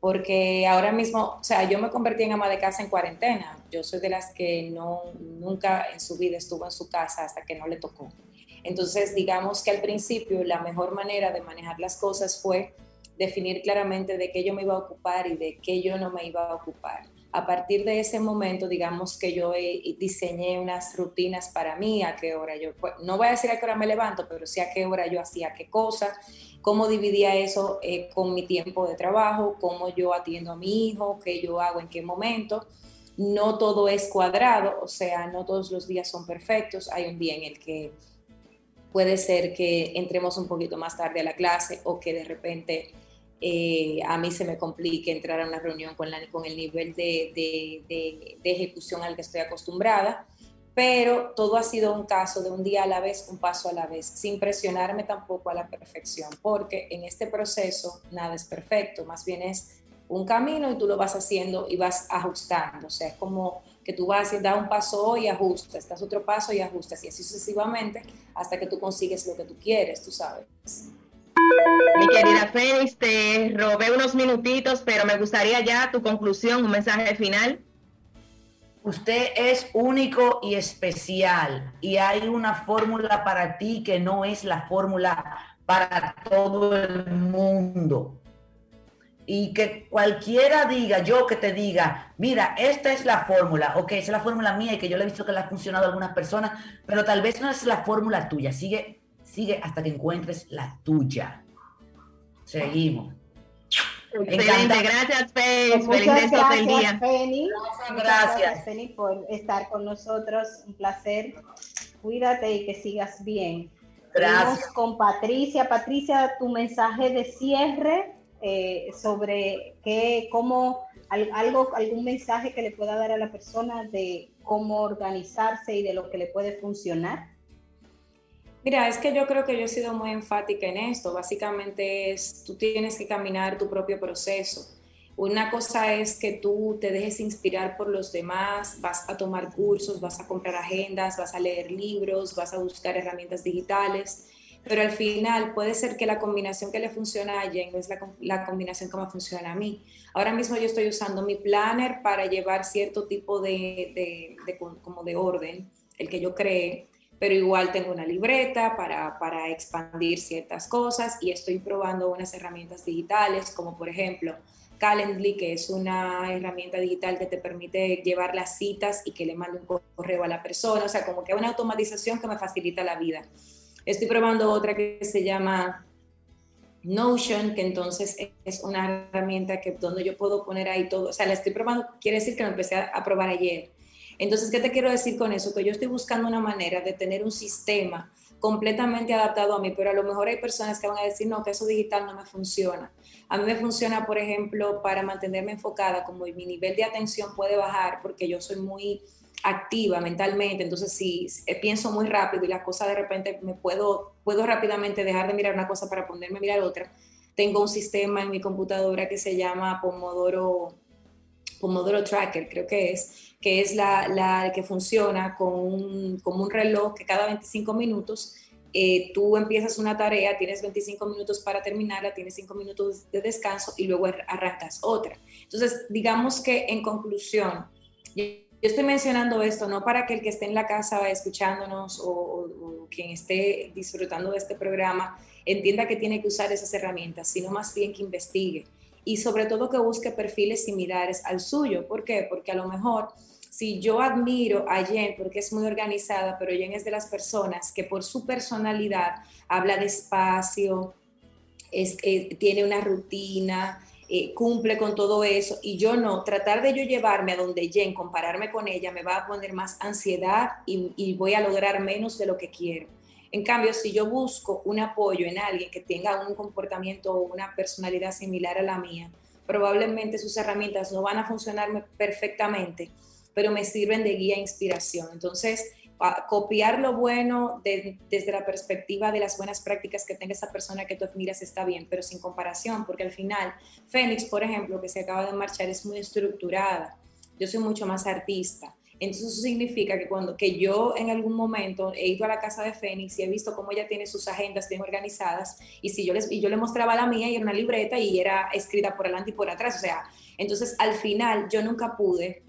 Porque ahora mismo, o sea, yo me convertí en ama de casa en cuarentena. Yo soy de las que no, nunca en su vida estuvo en su casa hasta que no le tocó. Entonces, digamos que al principio la mejor manera de manejar las cosas fue definir claramente de qué yo me iba a ocupar y de qué yo no me iba a ocupar a partir de ese momento, digamos que yo diseñé unas rutinas para mí, a qué hora yo, pues, no voy a decir a qué hora me levanto, pero sí a qué hora yo hacía qué cosa, cómo dividía eso eh, con mi tiempo de trabajo, cómo yo atiendo a mi hijo, qué yo hago en qué momento. No todo es cuadrado, o sea, no todos los días son perfectos. Hay un día en el que puede ser que entremos un poquito más tarde a la clase o que de repente eh, a mí se me complique entrar a una reunión con, con el nivel de, de, ejecución al que estoy acostumbrada, pero todo ha sido un caso de un día a la vez, un paso a la vez, sin presionarme tampoco a la perfección, porque en este proceso nada es perfecto, más bien es un camino y tú lo vas haciendo y vas ajustando, o sea, es como que tú vas a dar un paso hoy y ajustas, das otro paso y ajustas, y así sucesivamente hasta que tú consigues lo que tú quieres, tú sabes. Mi querida Fénix, te robé unos minutitos, pero me gustaría ya tu conclusión, un mensaje final. Usted es único y especial y hay una fórmula para ti que no es la fórmula para todo el mundo. Y que cualquiera diga, yo que te diga, mira, esta es la fórmula, ok, esa es la fórmula mía y que yo le he visto que le ha funcionado a algunas personas, pero tal vez no es la fórmula tuya. Sigue sigue hasta que encuentres la tuya. Seguimos. Excelente, gracias, Feliz gracias, del día. Penny. Gracias, Penny, por estar con nosotros. Un placer. Cuídate y que sigas bien. Gracias. con Patricia. Patricia, tu mensaje de cierre eh, sobre qué, cómo, algo, algún mensaje que le pueda dar a la persona de cómo organizarse y de lo que le puede funcionar. Mira, es que yo creo que yo he sido muy enfática en esto. Básicamente es, tú tienes que caminar tu propio proceso. Una cosa es que tú te dejes inspirar por los demás, vas a tomar cursos, vas a comprar agendas, vas a leer libros, vas a buscar herramientas digitales, pero al final puede ser que la combinación que le funciona a Jen no es la, combinación que me funciona a mí. Ahora mismo yo estoy usando mi planner para llevar cierto tipo de, como de orden, el que yo cree, pero igual tengo una libreta para, para, expandir ciertas cosas y estoy probando unas herramientas digitales como por ejemplo Calendly, que es una herramienta digital que te permite llevar las citas y que le mande un correo a la persona, o sea, como que una automatización que me facilita la vida. Estoy probando otra que se llama Notion, que entonces es una herramienta que donde yo puedo poner ahí todo, o sea, la estoy probando, quiere decir que lo empecé a probar ayer entonces, ¿qué te quiero decir con eso? Que yo estoy buscando una manera de tener un sistema completamente adaptado a mí, pero a lo mejor hay personas que van a decir, no, que eso digital no me funciona. A mí me funciona, por ejemplo, para mantenerme enfocada, como mi nivel de atención puede bajar porque yo soy muy activa mentalmente, entonces si pienso muy rápido y las cosas de repente me puedo, puedo rápidamente dejar de mirar una cosa para ponerme a mirar otra, tengo un sistema en mi computadora que se llama Pomodoro, Pomodoro Tracker, creo que es, que es la, la que funciona con un, un reloj que cada 25 minutos eh, tú empiezas una tarea, tienes 25 minutos para terminarla, tienes 5 minutos de descanso y luego arrancas otra. Entonces, digamos que en conclusión, yo estoy mencionando esto no para que el que esté en la casa escuchándonos o, quien esté disfrutando de este programa entienda que tiene que usar esas herramientas, sino más bien que investigue y sobre todo que busque perfiles similares al suyo. ¿Por qué? Porque a lo mejor si yo admiro a Jen porque es muy organizada, pero Jen es de las personas que por su personalidad habla despacio, es, eh, tiene una rutina, eh, cumple con todo eso y yo no, tratar de yo llevarme a donde Jen, compararme con ella, me va a poner más ansiedad y, y voy a lograr menos de lo que quiero. En cambio, si yo busco un apoyo en alguien que tenga un comportamiento o una personalidad similar a la mía, probablemente sus herramientas no van a funcionar perfectamente, pero me sirven de guía e inspiración. Entonces, copiar lo bueno desde la perspectiva de las buenas prácticas que tenga esa persona que tú admiras está bien, pero sin comparación, porque al final, Fénix, por ejemplo, que se acaba de marchar, es muy estructurada. Yo soy mucho más artista. Entonces eso significa que cuando que yo en algún momento he ido a la casa de Fénix y he visto cómo ella tiene sus agendas bien organizadas y si yo les y yo le mostraba la mía y era una libreta y era escrita por adelante y por atrás, o sea, entonces al final yo nunca pude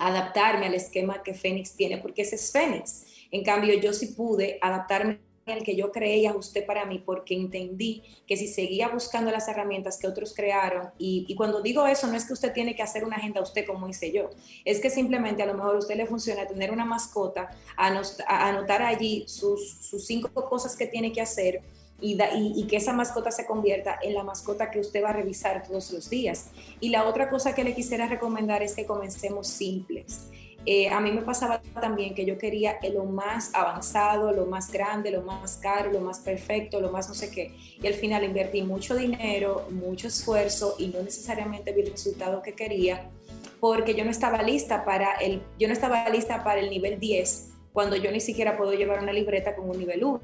adaptarme al esquema que Fénix tiene, porque ese es Fénix. En cambio, yo sí pude adaptarme al que yo creé y ajusté para mí, porque entendí que si seguía buscando las herramientas que otros crearon, y, cuando digo eso, no es que usted tiene que hacer una agenda usted como hice yo, es que simplemente a lo mejor a usted le funciona tener una mascota, anotar allí sus, sus cinco cosas que tiene que hacer, y, que esa mascota se convierta en la mascota que usted va a revisar todos los días. Y la otra cosa que le quisiera recomendar es que comencemos simples. Eh, a mí me pasaba también que yo quería lo más avanzado, lo más grande, lo más caro, lo más perfecto, lo más no sé qué. Y al final invertí mucho dinero, mucho esfuerzo y no necesariamente vi el resultado que quería porque yo no estaba lista para el, yo no estaba lista para el nivel 10 cuando yo ni siquiera puedo llevar una libreta con un nivel 1.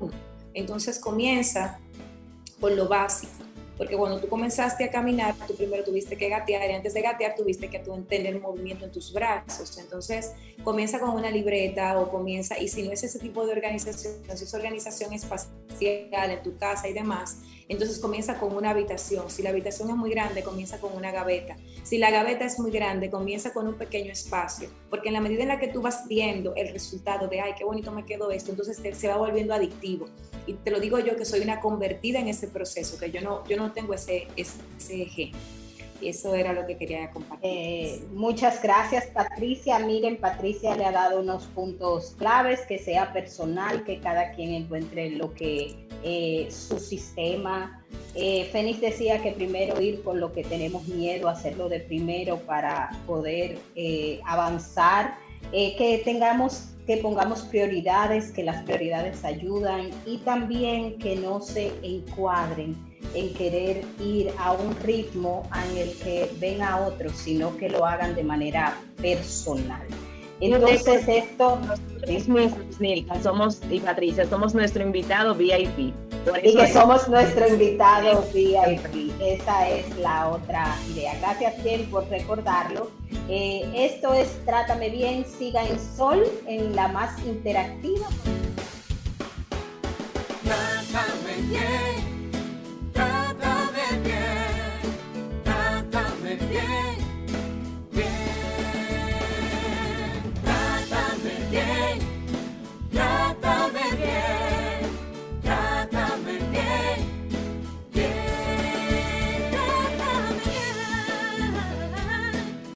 Entonces comienza por lo básico, porque cuando tú comenzaste a caminar, tú primero tuviste que gatear y antes de gatear tuviste que tener movimiento en tus brazos. Entonces comienza con una libreta o comienza, y si no es ese tipo de organización, si es organización espacial en tu casa y demás, entonces comienza con una habitación. Si la habitación es muy grande, comienza con una gaveta. Si la gaveta es muy grande, comienza con un pequeño espacio, porque en la medida en la que tú vas viendo el resultado de, ay, qué bonito me quedó esto, entonces se va volviendo adictivo. Y te lo digo yo que soy una convertida en ese proceso, que yo no, yo no tengo ese, ese eje. Eso era lo que quería compartir. Eh, muchas gracias, Patricia. Miren, Patricia le ha dado unos puntos claves, que sea personal, que cada quien encuentre lo que eh, su sistema. Eh, Fénix decía que primero ir con lo que tenemos miedo, hacerlo de primero para poder eh, avanzar, que tengamos que pongamos prioridades, que las prioridades ayudan y también que no se encuadren en querer ir a un ritmo en el que ven a otros, sino que lo hagan de manera personal. Entonces esto es Nilka, somos y Patricia, somos nuestro invitado VIP. y que somos nuestro invitado VIP. Esa es la otra idea. Gracias bien por recordarlo. Eh, esto es Trátame Bien, siga en Sol, en la más interactiva. Trátame bien again.